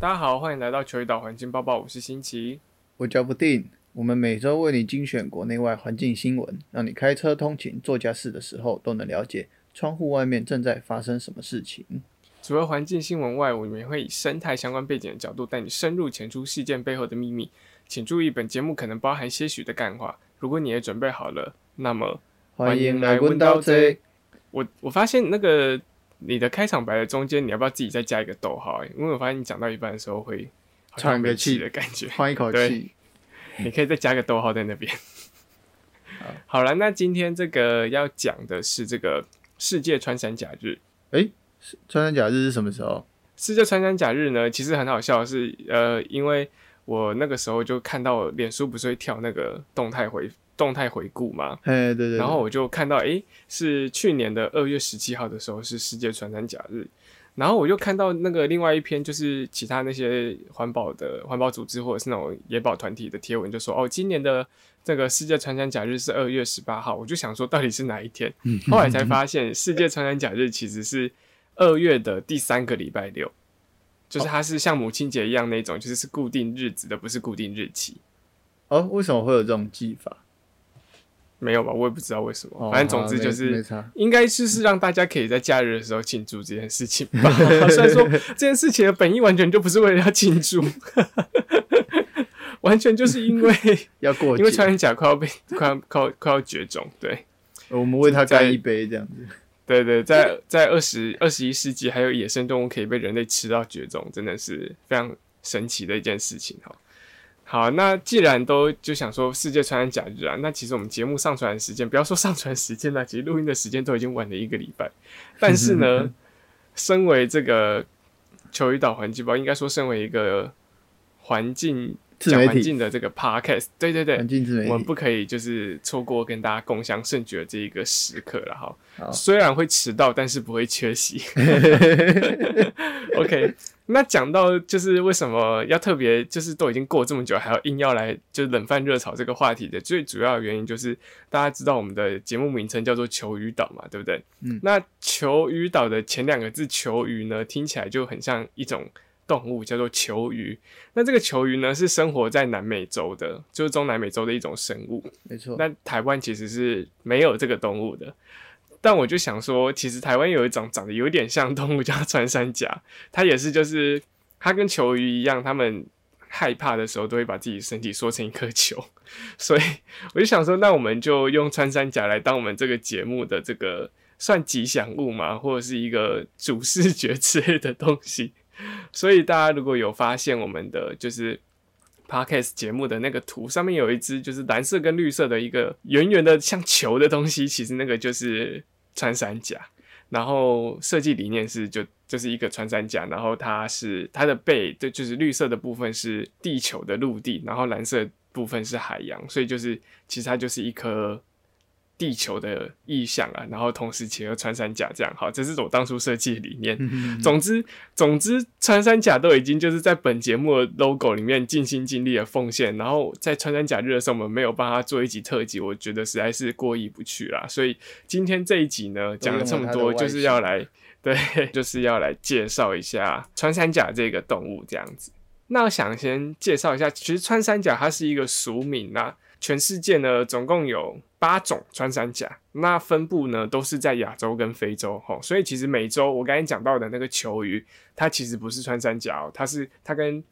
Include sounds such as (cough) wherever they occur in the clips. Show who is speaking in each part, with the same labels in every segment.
Speaker 1: 大家好，欢迎来到球鱼岛环境报报，我是新奇。
Speaker 2: 我叫不定，我们每周为你精选国内外环境新闻，让你开车通勤、做家事的时候都能了解窗户外面正在发生什么事情。
Speaker 1: 除了环境新闻外，我们也会以生态相关背景的角度带你深入浅出事件背后的秘密。请注意，本节目可能包含些许的干话。如果你也准备好了，那么
Speaker 2: 欢迎来问到这。
Speaker 1: 我我发现那个你的开场白的中间，你要不要自己再加一个逗号？因为我发现你讲到一半的时候会
Speaker 2: 喘个
Speaker 1: 没气
Speaker 2: 气
Speaker 1: 的感觉。
Speaker 2: 换一口
Speaker 1: 对
Speaker 2: 气，
Speaker 1: 你可以再加个逗号在那边。好了，那今天这个要讲的是这个世界穿山甲日。
Speaker 2: 穿山甲日是什么时候？
Speaker 1: 世界穿山甲日呢，其实很好笑的是，呃，因为我那个时候就看到脸书不是会跳那个动态回动态回顾嘛，
Speaker 2: 哎，对对对，
Speaker 1: 然后我就看到，哎，是去年的二月十七号的时候是世界穿山甲日，然后我就看到那个另外一篇，就是其他那些环保的环保组织或者是那种野保团体的贴文，就说哦，今年的这个世界穿山甲日是二月十八号，我就想说到底是哪一天？后来才发现，世界穿山甲日其实是二月的第三个礼拜六，就是它是像母亲节一样那种，就是是固定日子的，不是固定日期。
Speaker 2: 哦，为什么会有这种记法？
Speaker 1: 没有吧？我也不知道为什么，
Speaker 2: 哦
Speaker 1: 反正总之就是。应该就是让大家可以在假日的时候庆祝这件事情吧。(laughs) 虽然说这件事情的本意完全就不是为了要庆祝，(laughs) 完全就是因为 (laughs)
Speaker 2: 要过
Speaker 1: 因为
Speaker 2: 节，
Speaker 1: 穿山甲快要被快要快要快要绝种。对
Speaker 2: 我们为它
Speaker 1: 在
Speaker 2: 干一杯这样子。
Speaker 1: 对对，在在二十二十一世纪，还有野生动物可以被人类吃到绝种，真的是非常神奇的一件事情哈。好，那既然都就想说世界穿山甲日啊，那其实我们节目上传的时间，不要说上传时间了，其实录音的时间都已经晚了一个礼拜。但是呢，(laughs) 身为这个球鱼岛环境包，应该说身为一个环境讲环境的这个 podcast，对对对
Speaker 2: 环，境自媒体，
Speaker 1: 我们不可以就是错过跟大家共享盛举的这一个时刻了哈。
Speaker 2: 好
Speaker 1: 虽然会迟到，但是不会缺席。(laughs) (laughs) OK，那讲到就是为什么要特别，就是都已经过这么久，还要硬要来就是冷饭热炒这个话题的最主要的原因，就是大家知道我们的节目名称叫做求鱼岛嘛，对不对？
Speaker 2: 嗯
Speaker 1: 那求鱼岛的前两个字“求鱼”呢，听起来就很像一种动物，叫做球鱼。那这个球鱼呢，是生活在南美洲的，就是中南美洲的一种生物。
Speaker 2: 没错。
Speaker 1: 那台湾其实是没有这个动物的。但我就想说，其实台湾有一种长得有点像动物，叫穿山甲，它也是就是它跟球鱼一样，它们害怕的时候都会把自己身体缩成一颗球，(laughs) 所以我就想说，那我们就用穿山甲来当我们这个节目的这个算吉祥物嘛，或者是一个主视觉之类的东西。(laughs) 所以大家如果有发现我们的就是 podcast 节目的那个图上面有一只就是蓝色跟绿色的一个圆圆的像球的东西，其实那个就是穿山甲。然后设计理念是就就是一个穿山甲，然后它是它的背对就是绿色的部分是地球的陆地，然后蓝色部分是海洋，所以就是其实它就是一颗地球的意象啊，然后同时结合穿山甲这样，好，这是我当初设计的理念。总之，总之，穿山甲都已经就是在本节目的 logo 里面尽心尽力的奉献，然后在穿山甲日的时候，我们没有帮他做一集特辑，我觉得实在是过意不去啦。所以今天这一集呢，讲了这么多，就是要来对，就是要来介绍一下穿山甲这个动物这样子。那我想先介绍一下，其实穿山甲它是一个俗名啦，全世界呢总共有八种穿山甲，那分布呢都是在亚洲跟非洲吼，所以其实美洲我刚才讲到的那个球鱼，它其实不是穿山甲哦，它是它跟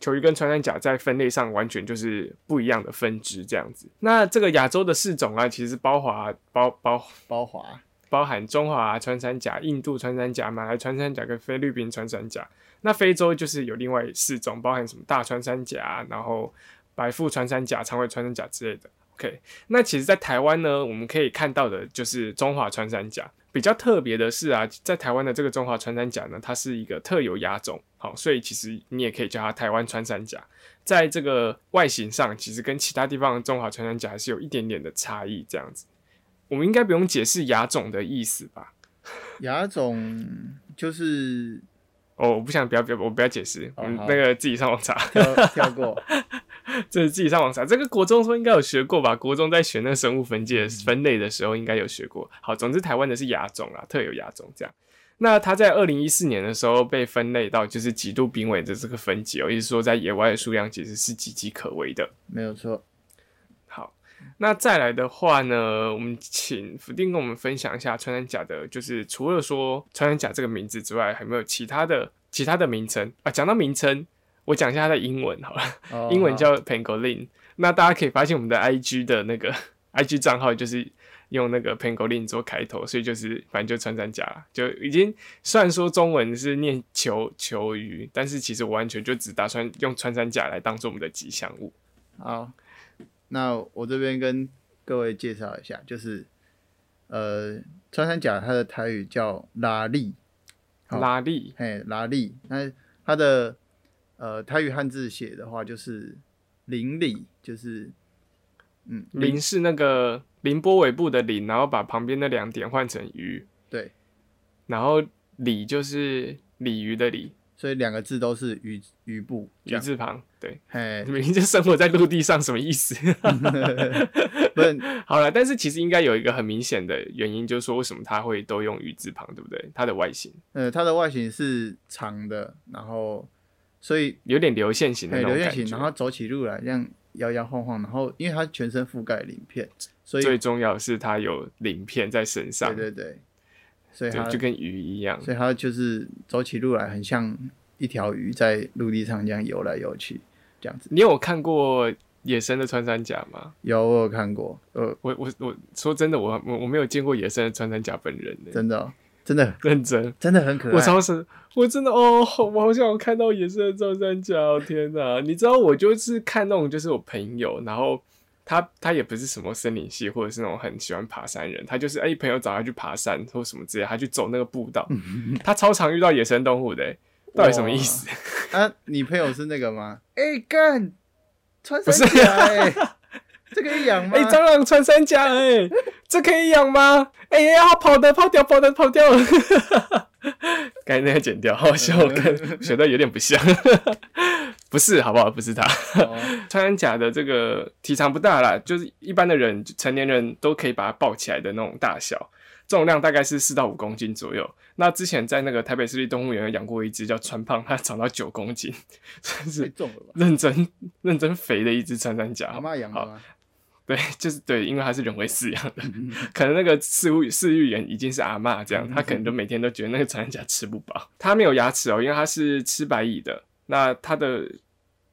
Speaker 1: 球鱼跟穿山甲在分类上完全就是不一样的分支这样子。那这个亚洲的四种啊，其实包华包包
Speaker 2: 包华，
Speaker 1: 包含中华穿山甲、印度穿山甲、马来穿山甲跟菲律宾穿山甲。那非洲就是有另外四种，包含什么大穿山甲，然后白腹穿山甲、长尾穿山甲之类的。OK，那其实，在台湾呢，我们可以看到的就是中华穿山甲。比较特别的是啊，在台湾的这个中华穿山甲呢，它是一个特有亚种，好，所以其实你也可以叫它台湾穿山甲。在这个外形上，其实跟其他地方的中华穿山甲还是有一点点的差异，这样子。我们应该不用解释亚种的意思吧？(laughs)
Speaker 2: 亚种就是
Speaker 1: 哦，我不想不要不要，我不要解释，
Speaker 2: 哦好
Speaker 1: 嗯，那个自己上网查，
Speaker 2: 跳跳过，
Speaker 1: 这是自己上网查。这个国中说应该有学过吧？国中在学那个生物分界分类的时候应该有学过。好，总之台湾的是亚种啊，特有亚种这样。那它在二零一四年的时候被分类到就是极度濒危的这个分级哦，也就是说在野外的数量其实是岌岌可危的。
Speaker 2: 没有错。
Speaker 1: 好，那再来的话呢，我们请福定跟我们分享一下穿山甲的，就是除了说穿山甲这个名字之外，还有没有其他的其他的名称啊？讲到名称，我讲一下它的英文好了，
Speaker 2: 哦
Speaker 1: 英文叫 pangolin。那大家可以发现我们的 IG 的那个 (laughs) IG 账号就是用那个 pangolin 做开头，所以就是反正就穿山甲啦，就已经虽然说中文是念球球鱼，但是其实我完全就只打算用穿山甲来当做我们的吉祥物。
Speaker 2: 好，那我这边跟各位介绍一下，就是呃，穿山甲它的台语叫拉力，
Speaker 1: 拉力
Speaker 2: 嘿，拉力。那它的呃台语汉字写的话就是邻里，就是嗯
Speaker 1: 鳞是那个凌波尾部的鳞，然后把旁边的两点换成鱼，
Speaker 2: 对，
Speaker 1: 然后鲤就是鲤鱼的鲤，
Speaker 2: 所以两个字都是鱼鱼部
Speaker 1: 鱼。字旁。对，
Speaker 2: 哎，
Speaker 1: 明明就生活在陆地上，什么意思？(laughs)
Speaker 2: 不是 (laughs)
Speaker 1: 好了，但是其实应该有一个很明显的原因，就是说为什么它会都用鱼字旁，对不对？它的外形
Speaker 2: 呃，它的外形是长的，然后所以
Speaker 1: 有点流线型的
Speaker 2: 嘿流线型。然后走起路来这样摇摇晃晃，然后因为它全身覆盖鳞片，所以
Speaker 1: 最重要的是它有鳞片在身上，
Speaker 2: 对对对，所以它
Speaker 1: 就跟鱼一样。
Speaker 2: 所以它就是走起路来很像一条鱼在陆地上这样游来游去，这样子。
Speaker 1: 你有看过野生的穿山甲吗？
Speaker 2: 有我有看过，呃，
Speaker 1: 我我我说真的，我我我没有见过野生的穿山甲本人呢，
Speaker 2: 真的哦、真的
Speaker 1: 认真。
Speaker 2: 真的很可爱。
Speaker 1: 我超神，我真的哦，好我好想看到野生的赵三甲哦！天哪，(laughs) 你知道我就是看那种，就是我朋友，然后他他也不是什么森林系，或者是那种很喜欢爬山人，他就是哎、朋友找他去爬山或什么之类，他去走那个步道，他超常遇到野生动物的，欸到底什么意思？(laughs)
Speaker 2: 啊，你朋友是那个吗？(laughs) 哎、干，穿
Speaker 1: 不
Speaker 2: 山
Speaker 1: 是
Speaker 2: 甲哎、这可以养吗？
Speaker 1: 哎、蟑螂穿山甲哎、这可以养吗？哎、呀，它跑的跑掉，跑的跑掉了。(laughs) 刚才那个剪掉，好笑，我看学的有点不像，(laughs) 不是好不好？不是它。
Speaker 2: 哦
Speaker 1: 穿山甲的这个体长不大啦，就是一般的人成年人都可以把它抱起来的那种大小，重量大概是四到五公斤左右。那之前在那个台北市立动物园有养过一只叫川胖，它长到九公斤，真
Speaker 2: 太
Speaker 1: 是
Speaker 2: 重了吧？
Speaker 1: 认真认真肥的一只穿山甲。
Speaker 2: 阿妈养的吗？
Speaker 1: 对，(laughs) 就是对，因为它是人为饲养的，可能那个饲物饲育员已经是阿嬷这样，他可能就每天都觉得那个穿山甲吃不饱。它没有牙齿哦，因为它是吃白蚁的。那它的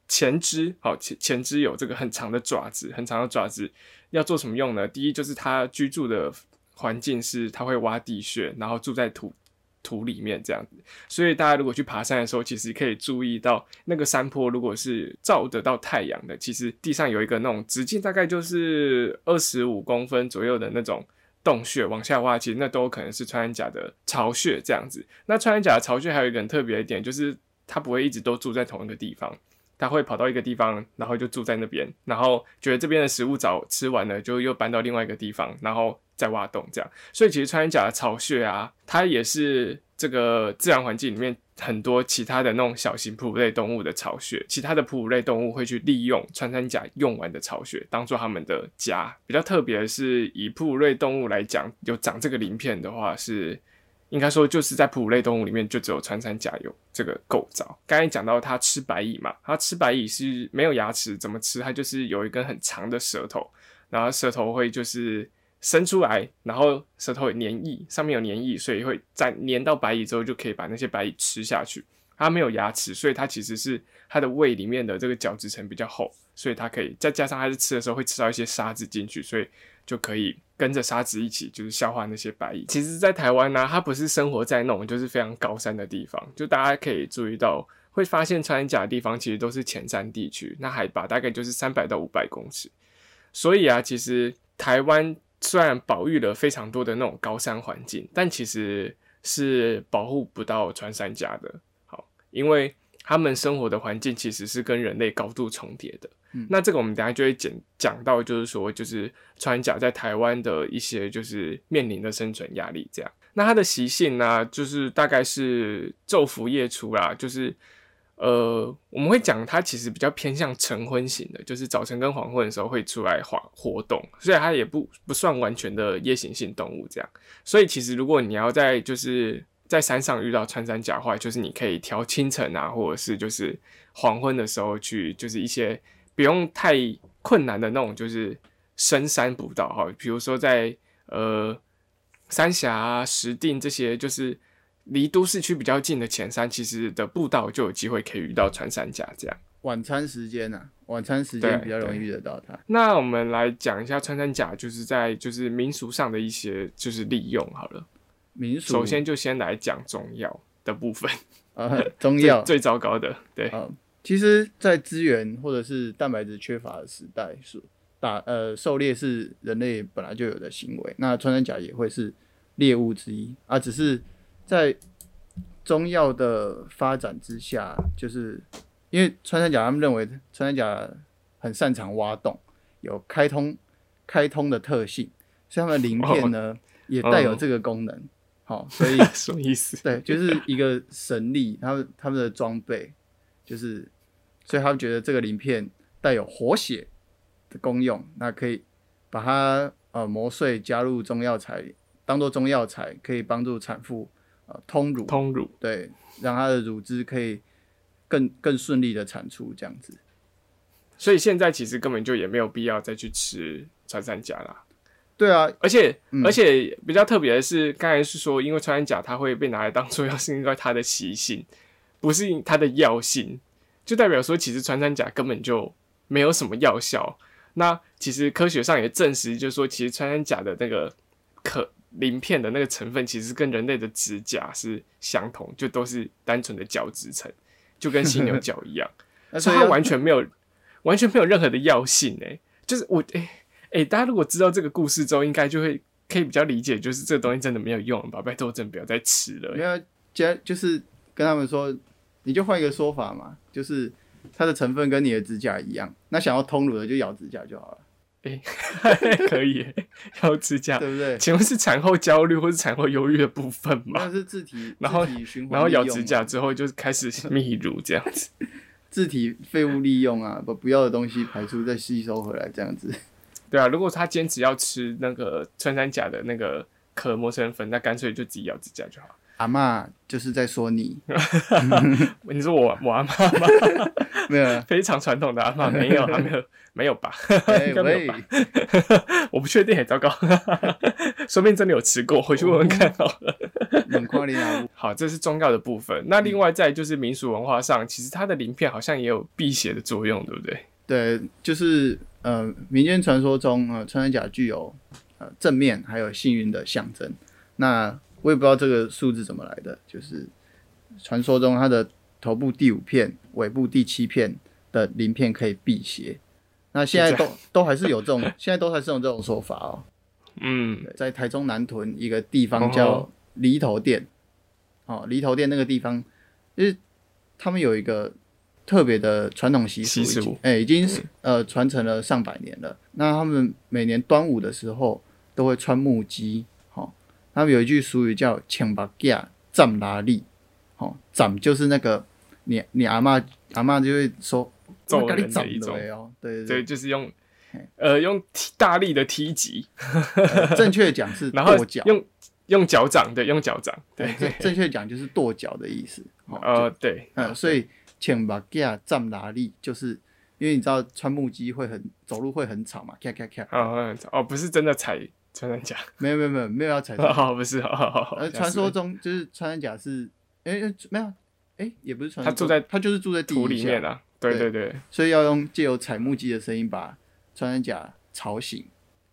Speaker 1: 前肢，好前前肢有这个很长的爪子，很长的爪子要做什么用呢？第一就是它居住的环境是它会挖地穴，然后住在土土里面这样子。所以大家如果去爬山的时候，其实可以注意到那个山坡，如果是照得到太阳的，其实地上有一个那种直径大概就是二十五公分左右的那种洞穴，往下挖，其实那都可能是穿山甲的巢穴这样子。那穿山甲的巢穴还有一个很特别的点，就是它不会一直都住在同一个地方。它会跑到一个地方，然后就住在那边，然后觉得这边的食物早吃完了，就又搬到另外一个地方，然后再挖洞这样。所以其实穿山甲的巢穴啊，它也是这个自然环境里面很多其他的那种小型哺乳类动物的巢穴，其他的哺乳类动物会去利用穿山甲用完的巢穴当做他们的家。比较特别的是，以哺乳类动物来讲，有长这个鳞片的话是。应该说，就是在哺乳类动物里面，就只有穿山甲有这个构造。刚才讲到它吃白蚁嘛，它吃白蚁是没有牙齿，怎么吃？它就是有一根很长的舌头，然后舌头会就是伸出来，然后舌头有粘液，上面有粘液，所以会在粘到白蚁之后，就可以把那些白蚁吃下去。它没有牙齿，所以它其实是它的胃里面的这个角质层比较厚，所以它可以再加上它是吃的时候会吃到一些沙子进去，所以就可以跟着沙子一起就是消化那些白蚁。其实，在台湾呢、它不是生活在那种就是非常高山的地方，就大家可以注意到，会发现穿山甲的地方其实都是前山地区，那海拔大概就是三百到五百公尺。所以啊，其实台湾虽然保育了非常多的那种高山环境，但其实是保护不到穿山甲的。好，因为他们生活的环境其实是跟人类高度重叠的。
Speaker 2: 嗯
Speaker 1: 那这个我们等下就会讲讲到，就是说，就是穿甲在台湾的一些就是面临的生存压力这样。那它的习性呢，就是大概是昼伏夜出啦，就是呃，我们会讲它其实比较偏向晨昏型的，就是早晨跟黄昏的时候会出来活活动，所以它也不不算完全的夜行性动物这样。所以其实如果你要在就是在山上遇到穿山甲的话，就是你可以挑清晨啊，或者是就是黄昏的时候去，就是一些不用太困难的那种，就是深山步道哈，比如说在呃三峡啊、石碇这些，就是离都市区比较近的前山，其实的步道就有机会可以遇到穿山甲这样。
Speaker 2: 晚餐时间啊，晚餐时间比较容易遇得到它。
Speaker 1: 那我们来讲一下穿山甲，就是在就是民俗上的一些就是利用好了。
Speaker 2: 民俗
Speaker 1: 首先就先来讲中药的部分，(laughs)
Speaker 2: 啊，中药。
Speaker 1: 最最糟糕的，对，
Speaker 2: 啊，其实，在资源或者是蛋白质缺乏的时代，是打呃狩猎是人类本来就有的行为，那穿山甲也会是猎物之一。啊，只是在中药的发展之下，就是因为穿山甲他们认为穿山甲很擅长挖洞，有开通开通的特性，所以他们的鳞片呢、也带有这个功能。好、(laughs) 所以
Speaker 1: 什么意思？
Speaker 2: 对，就是一个神力，他们他们的装备就是，所以他们觉得这个鳞片带有活血的功用，那可以把它呃磨碎，加入中药材，当做中药材，可以帮助产妇呃通乳，
Speaker 1: 通乳，
Speaker 2: 对，让她的乳汁可以更更顺利的产出，这样子。
Speaker 1: 所以现在其实根本就也没有必要再去吃穿山甲啦。
Speaker 2: 对啊，
Speaker 1: 而且、
Speaker 2: 嗯。
Speaker 1: 而且比较特别的是，刚才是说，因为穿山甲它会被拿来当做药，是因为它的习性，不是因它的药性，就代表说其实穿山甲根本就没有什么药效。那其实科学上也证实，就是说其实穿山甲的那个可鳞片的那个成分，其实跟人类的指甲是相同，就都是单纯的角质层，就跟犀牛角一样。(laughs) 所以它完全没有完全没有任何的药性哎、就是我哎哎、大家如果知道这个故事之后，应该就会可以比较理解，就是这个东西真的没有用了吧？拜托，真的不要再吃了、
Speaker 2: 没有加就是跟他们说，你就换一个说法嘛，就是它的成分跟你的指甲一样，那想要通乳的就咬指甲就好了，哎 (laughs)
Speaker 1: 可以、欸，要指甲。
Speaker 2: 对不对？
Speaker 1: 请问是产后焦虑或是产后忧郁的部分吗？
Speaker 2: 那是自体，
Speaker 1: 然后然后咬指甲，之后就开始泌乳这样子。(laughs)
Speaker 2: 自体废物利用啊，把不要的东西排出再吸收回来，这样子。
Speaker 1: 对啊，如果他坚持要吃那个穿山甲的那个壳磨成粉，那干脆就自己咬指甲就好。
Speaker 2: 阿嬷就是在说你，(laughs)
Speaker 1: 你说我我阿妈吗？(laughs)
Speaker 2: 没有啊，(laughs)
Speaker 1: 非常传统的阿妈没有，啊没有没有吧？
Speaker 2: 哎
Speaker 1: 应该没有吧，我不确定，很糟糕，说不定真的有吃过，回去问问看好了。
Speaker 2: 冷夸你啊，
Speaker 1: 好，这是中药的部分。那另外在就是民俗文化上，其实它的鳞片好像也有辟邪的作用，对不对？
Speaker 2: 对，就是呃，民间传说中，呃，穿山甲具有呃正面还有幸运的象征。那我也不知道这个数字怎么来的，就是传说中它的头部第五片、尾部第七片的鳞片可以辟邪。那现在都都还是有这种，现在都还是有这种说法哦。
Speaker 1: 嗯，
Speaker 2: 在台中南屯一个地方叫
Speaker 1: 哦
Speaker 2: 犁头店，哦，犁头店那个地方，就是他们有一个特别的传统习俗，哎、已经是呃传承了上百年了。那他们每年端午的时候都会穿木屐，哦，他们有一句俗语叫“请把架站拉力”，哦，斩就是那个你你阿妈阿妈就会说
Speaker 1: 揍
Speaker 2: 我把你斩
Speaker 1: 人的一种。
Speaker 2: 哦，对对
Speaker 1: 对，就是用呃用大力的踢击，
Speaker 2: 呃正确讲是 (laughs) 跺脚。
Speaker 1: 用用脚掌，对，用脚掌，对，
Speaker 2: 正正确讲就是跺脚的意思。哦，
Speaker 1: 呃，对，
Speaker 2: 嗯，所以请把架站哪里，就是因为你知道穿木屐会很走路会很吵嘛，咔咔咔。
Speaker 1: 哦哦，不是真的踩穿山甲，
Speaker 2: 没有没有没有没有要踩。
Speaker 1: 哦，不是，好好好，
Speaker 2: 呃，传说中就是穿山甲是，哎、呃没有，哎、也不是传说，
Speaker 1: 他住在
Speaker 2: 他就是住在地
Speaker 1: 土里面啊，对对对，
Speaker 2: 所以要用借由踩木屐的声音把穿山甲吵醒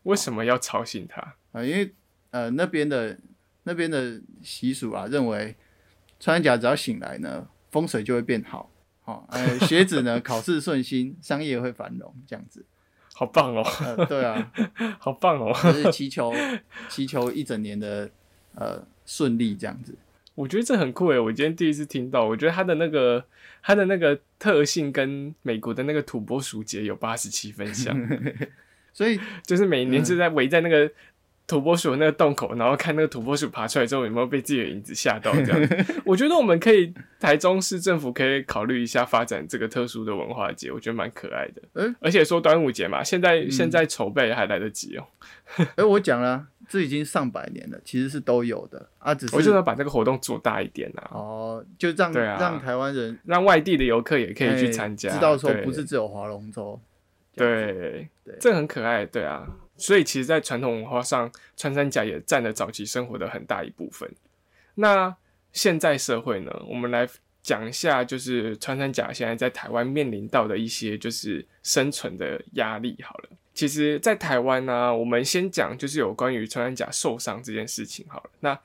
Speaker 1: 为什么要吵醒他？
Speaker 2: 啊、因为呃那边的那边的习俗啊，认为穿山甲只要醒来呢，风水就会变好。哦，呃，学子呢考试顺心，商业会繁荣，这样子。
Speaker 1: 好棒哦，
Speaker 2: 呃，对啊，(laughs)
Speaker 1: 好棒哦！
Speaker 2: 就是祈求祈求一整年的呃顺利这样子。
Speaker 1: 我觉得这很酷诶，我今天第一次听到，我觉得它的那个它的那个特性跟美国的那个土拨鼠节有八十七分像，(laughs)
Speaker 2: 所以
Speaker 1: 就是每年就在围在那个土拨鼠那个洞口，然后看那个土拨鼠爬出来之后有没有被自己的影子吓到。这样，(laughs) 我觉得我们可以台中市政府可以考虑一下发展这个特殊的文化节，我觉得蛮可爱的。
Speaker 2: 诶
Speaker 1: 而且说端午节嘛，现在、现在筹备还来得及哦、
Speaker 2: 哎、我讲了啊，这已经上百年了，其实是都有的啊，只是
Speaker 1: 我就要把这个活动做大一点啊，
Speaker 2: 哦，就让、让台湾人
Speaker 1: 让外地的游客也可以去
Speaker 2: 哎
Speaker 1: 参加，
Speaker 2: 知道说不是只有划龙舟。
Speaker 1: 对，
Speaker 2: 对
Speaker 1: 这很可爱，对啊。所以其实，在传统文化上，穿山甲也占了早期生活的很大一部分。那现在社会呢，我们来讲一下，就是穿山甲现在在台湾面临到的一些就是生存的压力。好了，其实，在台湾呢、我们先讲就是有关于穿山甲受伤这件事情好了。那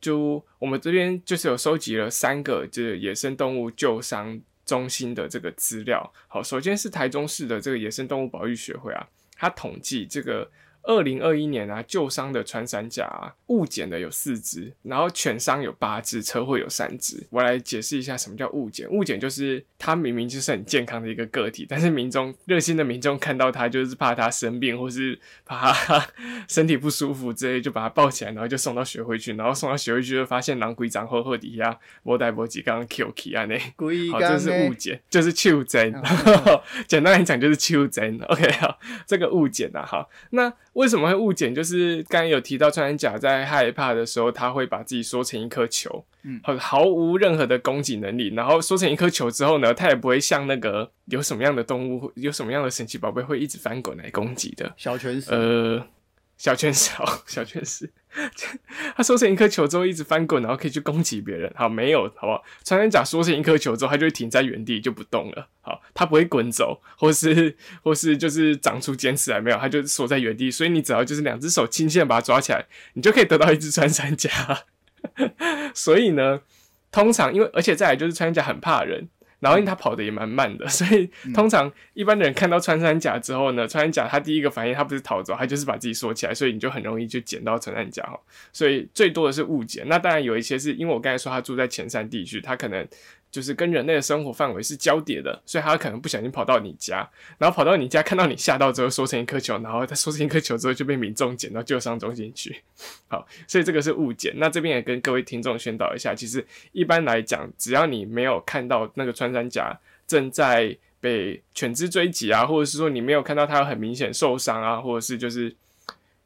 Speaker 1: 就我们这边就是有收集了三个就是野生动物救伤中心的这个资料。好，首先是台中市的这个野生动物保育学会啊，他统计这个二零二一年啊旧伤的穿山甲、啊、误检的有四只，然后犬伤有八只，车祸有三只。我来解释一下什么叫误检。误检就是它明明就是很健康的一个个体，但是民众热心的民众看到它就是怕它生病，或是怕它 (laughs) 身体不舒服之类，就把它抱起来，然后就送到学会去，然后送到学会去就发现狼龟长厚厚底下波带波几刚刚 Q K 啊那。好，这是误解，就是丘真 (laughs)
Speaker 2: 哦。(laughs)
Speaker 1: 简单来讲就是丘真。OK，好，这个误检啊，好，那为什么会误解？就是刚才有提到穿山甲在害怕的时候，它会把自己缩成一颗球，
Speaker 2: 嗯
Speaker 1: 毫毫无任何的攻击能力，然后缩成一颗球之后呢，它也不会像那个有什么样的动物，有什么样的神奇宝贝会一直翻滚来攻击的。
Speaker 2: 小拳死，
Speaker 1: 呃，小拳手小拳师，它缩成一颗球之后一直翻滚，然后可以去攻击别人。好，没有，好不好？穿山甲缩成一颗球之后，它就会停在原地就不动了。好，它不会滚走，或是或是就是长出尖刺来，没有，它就缩在原地。所以你只要就是两只手轻轻的把它抓起来，你就可以得到一只穿山甲。(laughs) 所以呢，通常因为而且再来就是穿山甲很怕人。然后因为他跑的也蛮慢的，(laughs) 所以通常一般的人看到穿山甲之后呢，穿山甲他第一个反应他不是逃走，他就是把自己缩起来，所以你就很容易就捡到穿山甲哈。所以最多的是误捡。那当然有一些是因为我刚才说他住在前山地区，他可能就是跟人类的生活范围是交叠的，所以它可能不小心跑到你家，然后跑到你家看到你吓到之后缩成一颗球，然后它缩成一颗球之后就被民众捡到救伤中心去。(laughs) 好，所以这个是误检。那这边也跟各位听众宣导一下，其实一般来讲，只要你没有看到那个穿山甲正在被犬只追击啊，或者是说你没有看到它有很明显受伤啊，或者是就是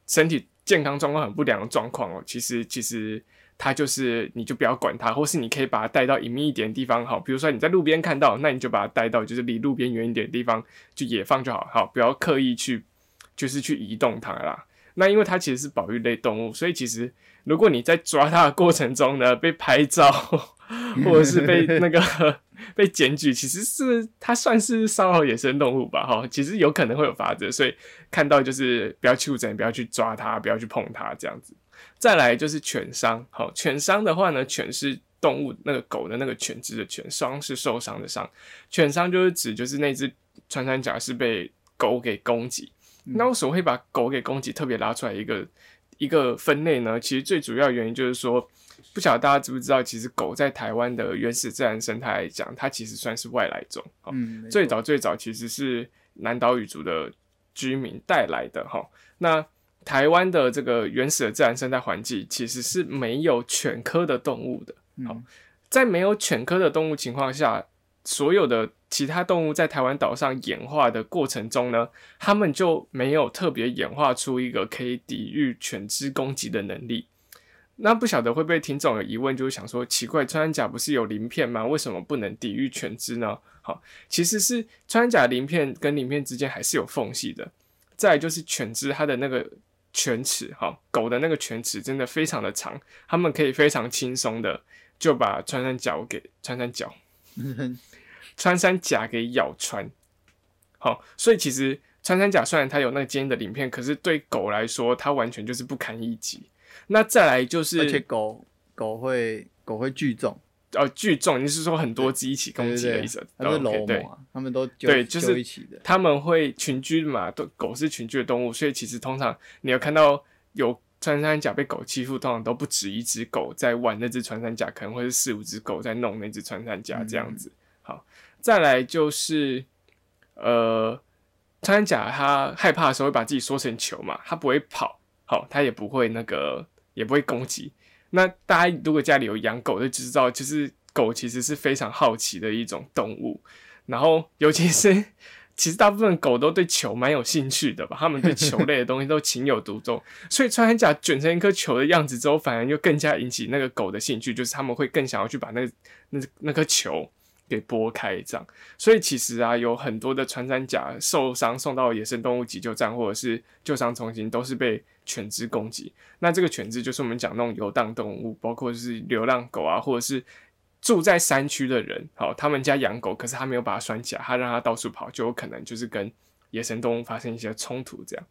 Speaker 1: 身体健康状况很不良的状况哦，其实其实它就是你就不要管它，或是你可以把它带到隐秘一点的地方，好，比如说你在路边看到，那你就把它带到就是离路边远一点的地方就野放就好，好，不要刻意去就是去移动它啦。那因为它其实是保育类动物，所以其实如果你在抓它的过程中呢，被拍照或者是被那个 (laughs) 被检举，其实是它算是骚扰野生动物吧？哈，其实有可能会有罚则，所以看到就是不要去诊，不要去抓它，不要去碰它这样子。再来就是犬伤，好，犬伤的话呢，犬是动物那个狗的那个犬只的犬，伤是受伤的伤，犬伤就是指就是那只穿山甲是被狗给攻击。那为什么会把狗给攻击特别拉出来一个一个分类呢？其实最主要原因就是说，不晓得大家知不知道，其实狗在台湾的原始自然生态来讲，它其实算是外来种。哦
Speaker 2: 嗯，
Speaker 1: 最早最早其实是南岛语族的居民带来的哈。那台湾的这个原始的自然生态环境其实是没有犬科的动物的。好
Speaker 2: 嗯
Speaker 1: 在没有犬科的动物情况下，所有的其他动物在台湾岛上演化的过程中呢，它们就没有特别演化出一个可以抵御犬只攻击的能力。那不晓得会不会听众有疑问，就是想说，奇怪，穿山甲不是有鳞片吗？为什么不能抵御犬只呢？好，其实是穿山甲鳞片跟鳞片之间还是有缝隙的。再来就是犬只它的那个犬齿，哈，狗的那个犬齿真的非常的长，它们可以非常轻松的就把穿山甲给穿山甲穿山甲给咬穿。好，所以其实穿山甲虽然它有那个坚硬的鳞片，可是对狗来说，它完全就是不堪一击。那再来就是
Speaker 2: 而且狗狗会狗会聚众，
Speaker 1: 呃聚众，你是说很多只一起攻击的意思？
Speaker 2: 它是
Speaker 1: OK，
Speaker 2: 楼
Speaker 1: 对，
Speaker 2: 嘛，他们都
Speaker 1: 对就是
Speaker 2: 揪一起的，
Speaker 1: 他们会群居嘛，都狗是群居的动物，所以其实通常你有看到有穿山甲被狗欺负，通常都不止一只狗在玩那只穿山甲，可能会是四五只狗在弄那只穿山甲这样子。好，再来就是呃，穿山甲它害怕的时候会把自己缩成球嘛，它不会跑，好，它也不会那个也不会攻击。那大家如果家里有养狗，就知道，就是狗其实是非常好奇的一种动物。然后，尤其是 (laughs) 其实大部分狗都对球蛮有兴趣的吧，他们对球类的东西都情有独钟，所以穿山甲卷成一颗球的样子之后，反而又更加引起那个狗的兴趣，就是他们会更想要去把那那那颗球给拨开这样。所以其实啊，有很多的穿山甲受伤送到野生动物急救站或者是救伤中心，都是被犬只攻击。那这个犬只就是我们讲那种游荡动物，包括是流浪狗啊，或者是。住在山区的人，好，他们家养狗，可是他没有把它拴起来，他让它到处跑，就有可能就是跟野生动物发生一些冲突这样。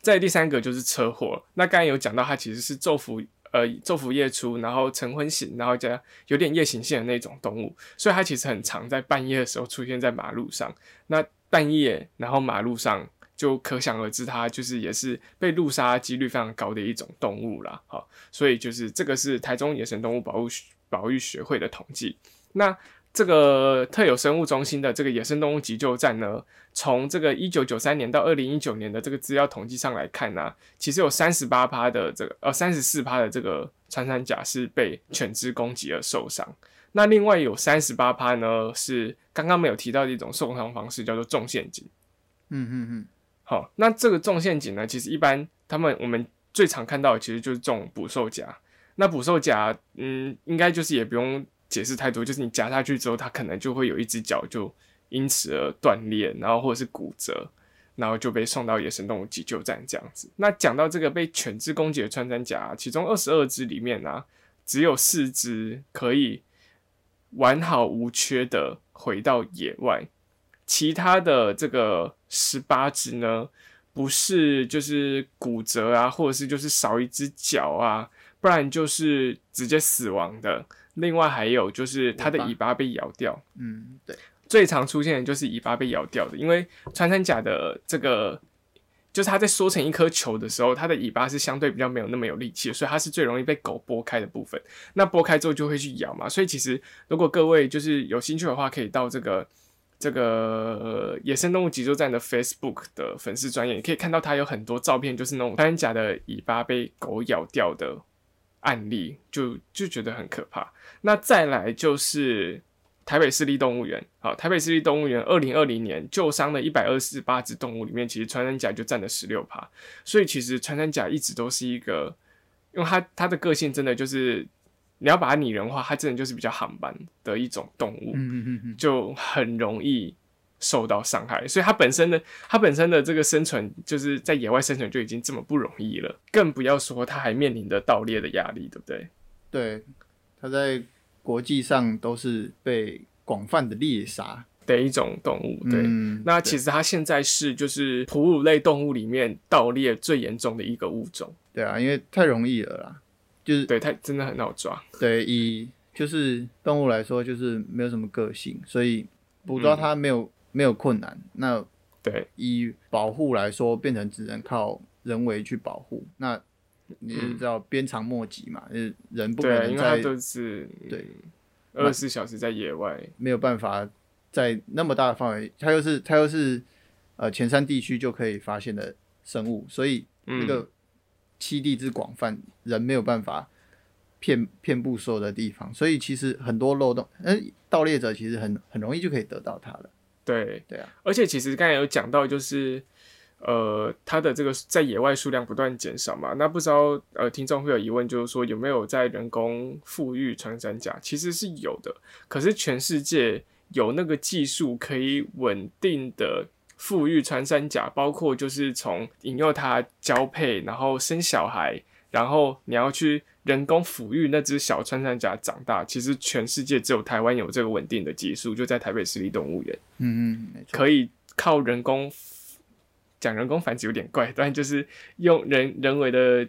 Speaker 1: 再第三个就是车祸，那刚才有讲到，它其实是昼伏呃昼伏夜出，然后晨昏醒，然后加有点夜行性的那种动物，所以它其实很常在半夜的时候出现在马路上。那半夜然后马路上就可想而知，它就是也是被路杀几率非常高的一种动物啦。好，所以就是这个是台中野生动物保护。保育学会的统计，那这个特有生物中心的这个野生动物急救站呢，从这个一九九三年到二零一九年的这个资料统计上来看呢，其实有三十八趴的这个呃三十四趴的这个穿山甲是被犬只攻击而受伤，那另外有三十八趴呢是刚刚没有提到的一种受伤方式，叫做重陷阱。
Speaker 2: 嗯嗯嗯，
Speaker 1: 好，那这个重陷阱呢，其实一般他们我们最常看到的其实就是中捕兽夹。那捕兽夹，嗯，应该就是也不用解释太多，就是你夹下去之后，它可能就会有一只脚就因此而断裂，然后或者是骨折，然后就被送到野生动物急救站这样子。那讲到这个被犬只攻击的穿山甲，其中二十二只里面呢，只有四只可以完好无缺的回到野外，其他的这个十八只呢，不是就是骨折啊，或者是就是少一只脚啊。不然就是直接死亡的。另外还有就是它的尾巴被咬掉。
Speaker 2: 嗯，对，
Speaker 1: 最常出现的就是尾巴被咬掉的。因为穿山甲的这个，就是它在缩成一颗球的时候，它的尾巴是相对比较没有那么有力气，所以它是最容易被狗拨开的部分。那拨开之后就会去咬嘛。所以其实如果各位就是有兴趣的话，可以到这个这个野生动物急救站的 Facebook 的粉丝专业，你可以看到它有很多照片，就是那种穿山甲的尾巴被狗咬掉的。案例就就觉得很可怕。那再来就是台北市立动物园，好，台北市立动物园二零二零年救伤的一百二十八只动物里面，其实穿山甲就占了十六趴。所以其实穿山甲一直都是一个，因为它它的个性真的就是你要把它拟人化，它真的就是比较航班的一种动物，就很容易。受到伤害，所以它本身的它本身的这个生存，就是在野外生存就已经这么不容易了，更不要说它还面临着盗猎的压力，对不对？
Speaker 2: 对，它在国际上都是被广泛的猎杀
Speaker 1: 的一种动物。对，那其实它现在是就是哺乳类动物里面盗猎最严重的一个物种。
Speaker 2: 对啊，因为太容易了啦，就是
Speaker 1: 对它真的很好抓。
Speaker 2: 对，以就是动物来说，就是没有什么个性，所以捕捉它没有。没有困难，那
Speaker 1: 对
Speaker 2: 以保护来说，变成只能靠人为去保护。那你知道鞭长莫及嘛？是人不可能在
Speaker 1: 都是
Speaker 2: 对
Speaker 1: 二十四小时在野外，
Speaker 2: 没有办法在那么大的范围。它又是它又是呃前山地区就可以发现的生物，所以那个栖地之广泛，人没有办法遍遍布所有的地方。所以其实很多漏洞，嗯，盗猎者其实很很容易就可以得到它了。
Speaker 1: 对
Speaker 2: 对啊，
Speaker 1: 而且其实刚才有讲到，就是呃，它的这个在野外数量不断减少嘛。那不知道呃，听众会有疑问，就是说有没有在人工富裕穿山甲？其实是有的，可是全世界有那个技术可以稳定的富裕穿山甲，包括就是从引诱它交配，然后生小孩，然后你要去。人工抚育那只小穿山甲长大，其实全世界只有台湾有这个稳定的技术，就在台北市立动物园。
Speaker 2: 嗯嗯，
Speaker 1: 可以靠人工讲人工繁殖有点怪，但就是用人人为的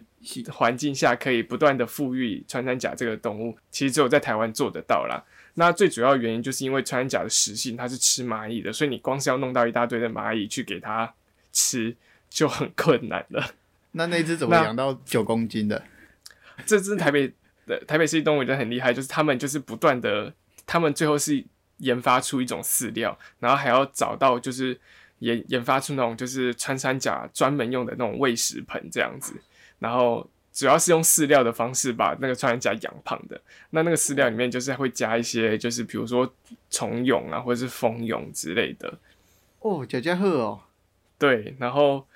Speaker 1: 环境下，可以不断的富裕穿山甲这个动物，其实只有在台湾做得到啦。那最主要原因就是因为穿山甲的食性，它是吃蚂蚁的，所以你光是要弄到一大堆的蚂蚁去给它吃，就很困难了。(laughs)
Speaker 2: 那那只怎么养到九公斤的？
Speaker 1: 这只台北的台北市立动物园很厉害，就是他们就是不断的，他们最后是研发出一种饲料，然后还要找到就是研研发出那种就是穿山甲专门用的那种喂食盆这样子，然后主要是用饲料的方式把那个穿山甲养胖的。那那个饲料里面就是会加一些就是比如说虫蛹啊或者是蜂蛹之类的，
Speaker 2: 哦，贾家鹤哦，
Speaker 1: 对，然后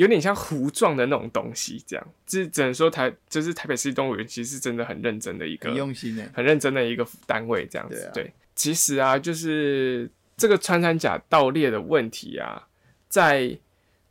Speaker 1: 有点像糊状的那种东西，这样，这只能说台就是台北市动物园，其实是真的很认真的一个
Speaker 2: 很用心的。
Speaker 1: 很认真的一个单位，这样子。
Speaker 2: 对啊
Speaker 1: 对，其实啊，就是这个穿山甲盗猎的问题啊，在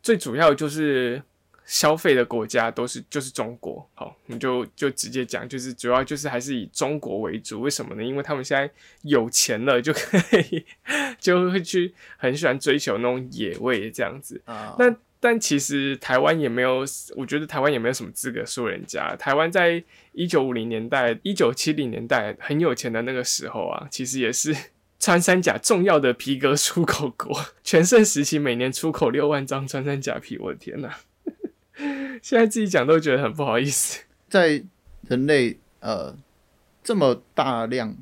Speaker 1: 最主要就是消费的国家都是就是中国。好，你就就直接讲，就是主要就是还是以中国为主。为什么呢？因为他们现在有钱了，就可以 (laughs) 就会去很喜欢追求那种野味这样子。
Speaker 2: 啊，
Speaker 1: 那但其实台湾也没有，我觉得台湾也没有什么资格说人家。台湾在一九五零年代、一九七零年代很有钱的那个时候啊，其实也是 (laughs) 穿山甲重要的皮革出口国。全盛时期每年出口六万张穿山甲皮，我的天哪！(laughs) 现在自己讲都觉得很不好意思。
Speaker 2: 在人类呃这么大量、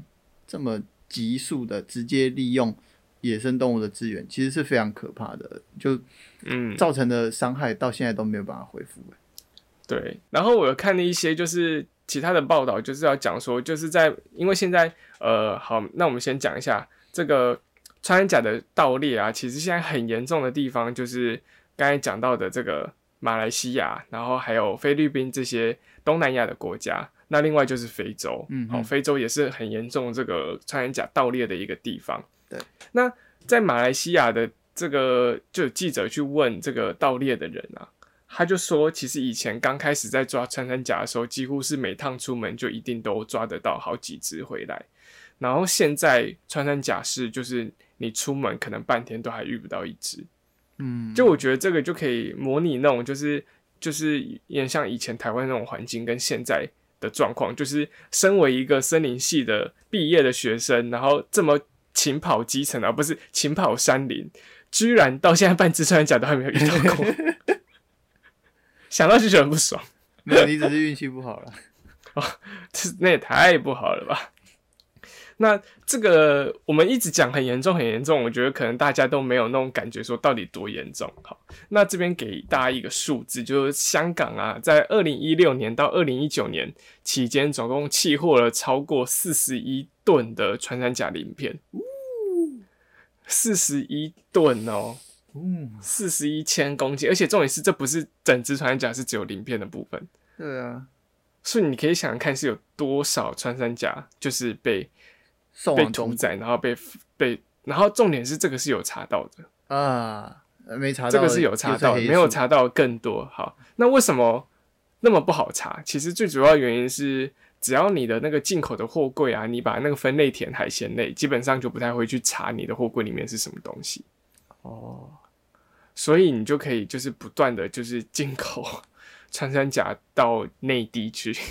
Speaker 2: 这么急速的直接利用野生动物的资源，其实是非常可怕的，就
Speaker 1: 嗯，
Speaker 2: 造成的伤害到现在都没有办法恢复。
Speaker 1: 对，然后我有看了一些就是其他的报道，就是要讲说，就是在因为现在呃，好，那我们先讲一下这个穿山甲的盗猎啊，其实现在很严重的地方就是刚才讲到的这个马来西亚，然后还有菲律宾这些东南亚的国家，那另外就是非洲，好、
Speaker 2: 嗯嗯
Speaker 1: 非洲也是很严重这个穿山甲盗猎的一个地方。
Speaker 2: 对，
Speaker 1: 那在马来西亚的这个就有记者去问这个盗猎的人啊。他就说，其实以前刚开始在抓穿山甲的时候，几乎是每趟出门就一定都抓得到好几只回来。然后现在穿山甲是，就是你出门可能半天都还遇不到一只。
Speaker 2: 嗯，
Speaker 1: 就我觉得这个就可以模拟那种，就是就是有点像以前台湾那种环境跟现在的状况，就是身为一个森林系的毕业的学生，然后这么勤跑基层啊不是勤跑山林，居然到现在半只穿山甲都还没有遇到过。(laughs) 想到就觉得很不爽，
Speaker 2: 没有，你只是运气不好了。(laughs)
Speaker 1: 这那也太不好了吧？那这个我们一直讲很严重很严重，我觉得可能大家都没有那种感觉，说到底多严重。好，那这边给大家一个数字，就是香港啊，在二零一六年到二零一九年期间，总共弃获了超过四十一吨的穿山甲鳞片，四十一吨哦。
Speaker 2: 嗯，
Speaker 1: 四十一千公斤，而且重点是这不是整只穿山甲，是只有鳞片的部分，
Speaker 2: 对啊，
Speaker 1: 所以你可以想想看是有多少穿山甲就是被
Speaker 2: 送
Speaker 1: 被屠宰，然后被被，然后重点是这个是有查到的，
Speaker 2: 啊，呃没查到，
Speaker 1: 这个是有查到的，没有。查到更多。好，那为什么那么不好查？其实最主要原因是，只要你的那个进口的货柜啊，你把那个分类填海鲜类，基本上就不太会去查你的货柜里面是什么东西。
Speaker 2: 哦，
Speaker 1: 所以你就可以就是不断的就是进口穿山甲到内地去。(laughs)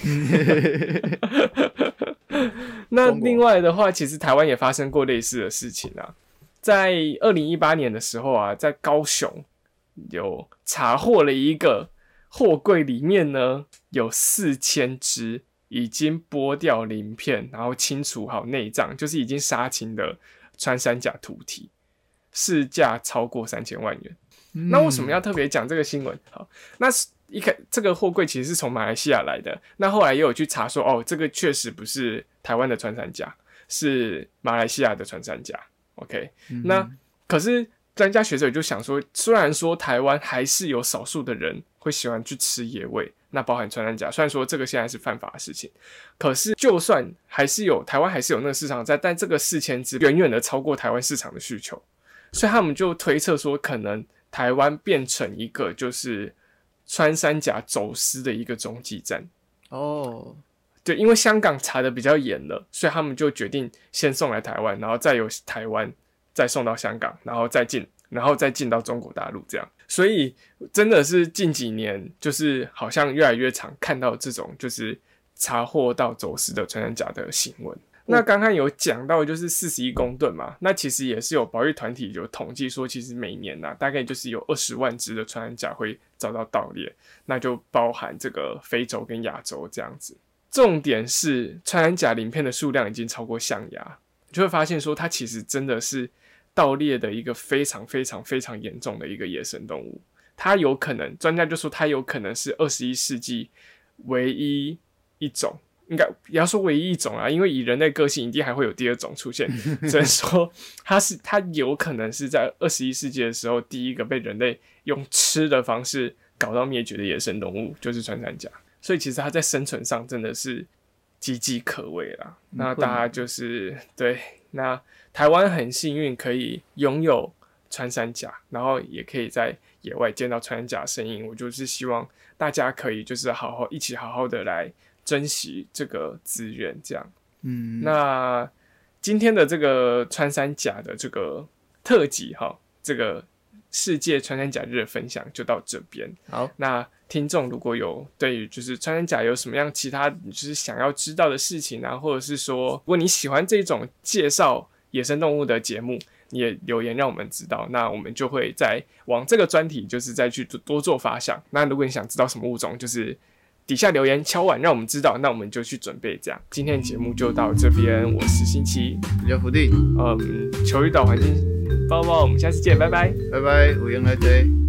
Speaker 1: 那另外的话，其实台湾也发生过类似的事情啊。在二零一八年的时候啊，在高雄有查获了一个货柜，里面呢有四千只已经剥掉鳞片，然后清除好内脏，就是已经杀青的穿山甲图体，市价超过三千万元。那为什么要特别讲这个新闻？好，那是一开这个货柜其实是从马来西亚来的，那后来也有去查说，哦，这个确实不是台湾的穿山甲，是马来西亚的穿山甲。OK，、
Speaker 2: 嗯
Speaker 1: 那可是专家学者就想说，虽然说台湾还是有少数的人会喜欢去吃野味，那包含穿山甲，虽然说这个现在是犯法的事情，可是就算还是有台湾还是有那个市场在，但这个四千只远远的超过台湾市场的需求，所以他们就推测说，可能台湾变成一个就是穿山甲走私的一个中继站。
Speaker 2: 哦，
Speaker 1: 对，因为香港查的比较严了，所以他们就决定先送来台湾，然后再由台湾再送到香港，然后再进，然后再进到中国大陆这样。所以真的是近几年，就是好像越来越常看到这种就是查获到走私的穿山甲的新闻。那刚刚有讲到就是四十一公吨嘛，那其实也是有保育团体有统计说，其实每年呐、大概就是有二十万只的穿山甲会遭到盗猎，那就包含这个非洲跟亚洲这样子。重点是穿山甲鳞片的数量已经超过象牙，你就会发现说它其实真的是盗猎的一个非常非常非常严重的一个野生动物。它有可能，专家就说它有可能是二十一世纪唯一一种应该也要说唯一一种啊，因为以人类个性，一定还会有第二种出现。(laughs) 只能说它是它有可能是在二十一世纪的时候，第一个被人类用吃的方式搞到灭绝的野生动物，就是穿山甲。所以其实它在生存上真的是岌岌可危啦。那大家就是对，那台湾很幸运可以拥有穿山甲，然后也可以在野外见到穿山甲身影。我就是希望大家可以就是好好一起好好的来。珍惜这个资源，这样，
Speaker 2: 嗯，
Speaker 1: 那今天的这个穿山甲的这个特辑哈，这个世界穿山甲日的分享就到这边。
Speaker 2: 好，
Speaker 1: 那听众如果有对于就是穿山甲有什么样其他就是想要知道的事情啊，或者是说如果你喜欢这种介绍野生动物的节目，你也留言让我们知道，那我们就会再往这个专题就是再去多做发想。那如果你想知道什么物种，就是底下留言敲碗，让我们知道，那我们就去准备。这样，今天的节目就到这边。我是星期，
Speaker 2: 我叫福地，
Speaker 1: 嗯，求雨岛环境包包，我们下次见，拜拜，
Speaker 2: 拜拜，五羊来追。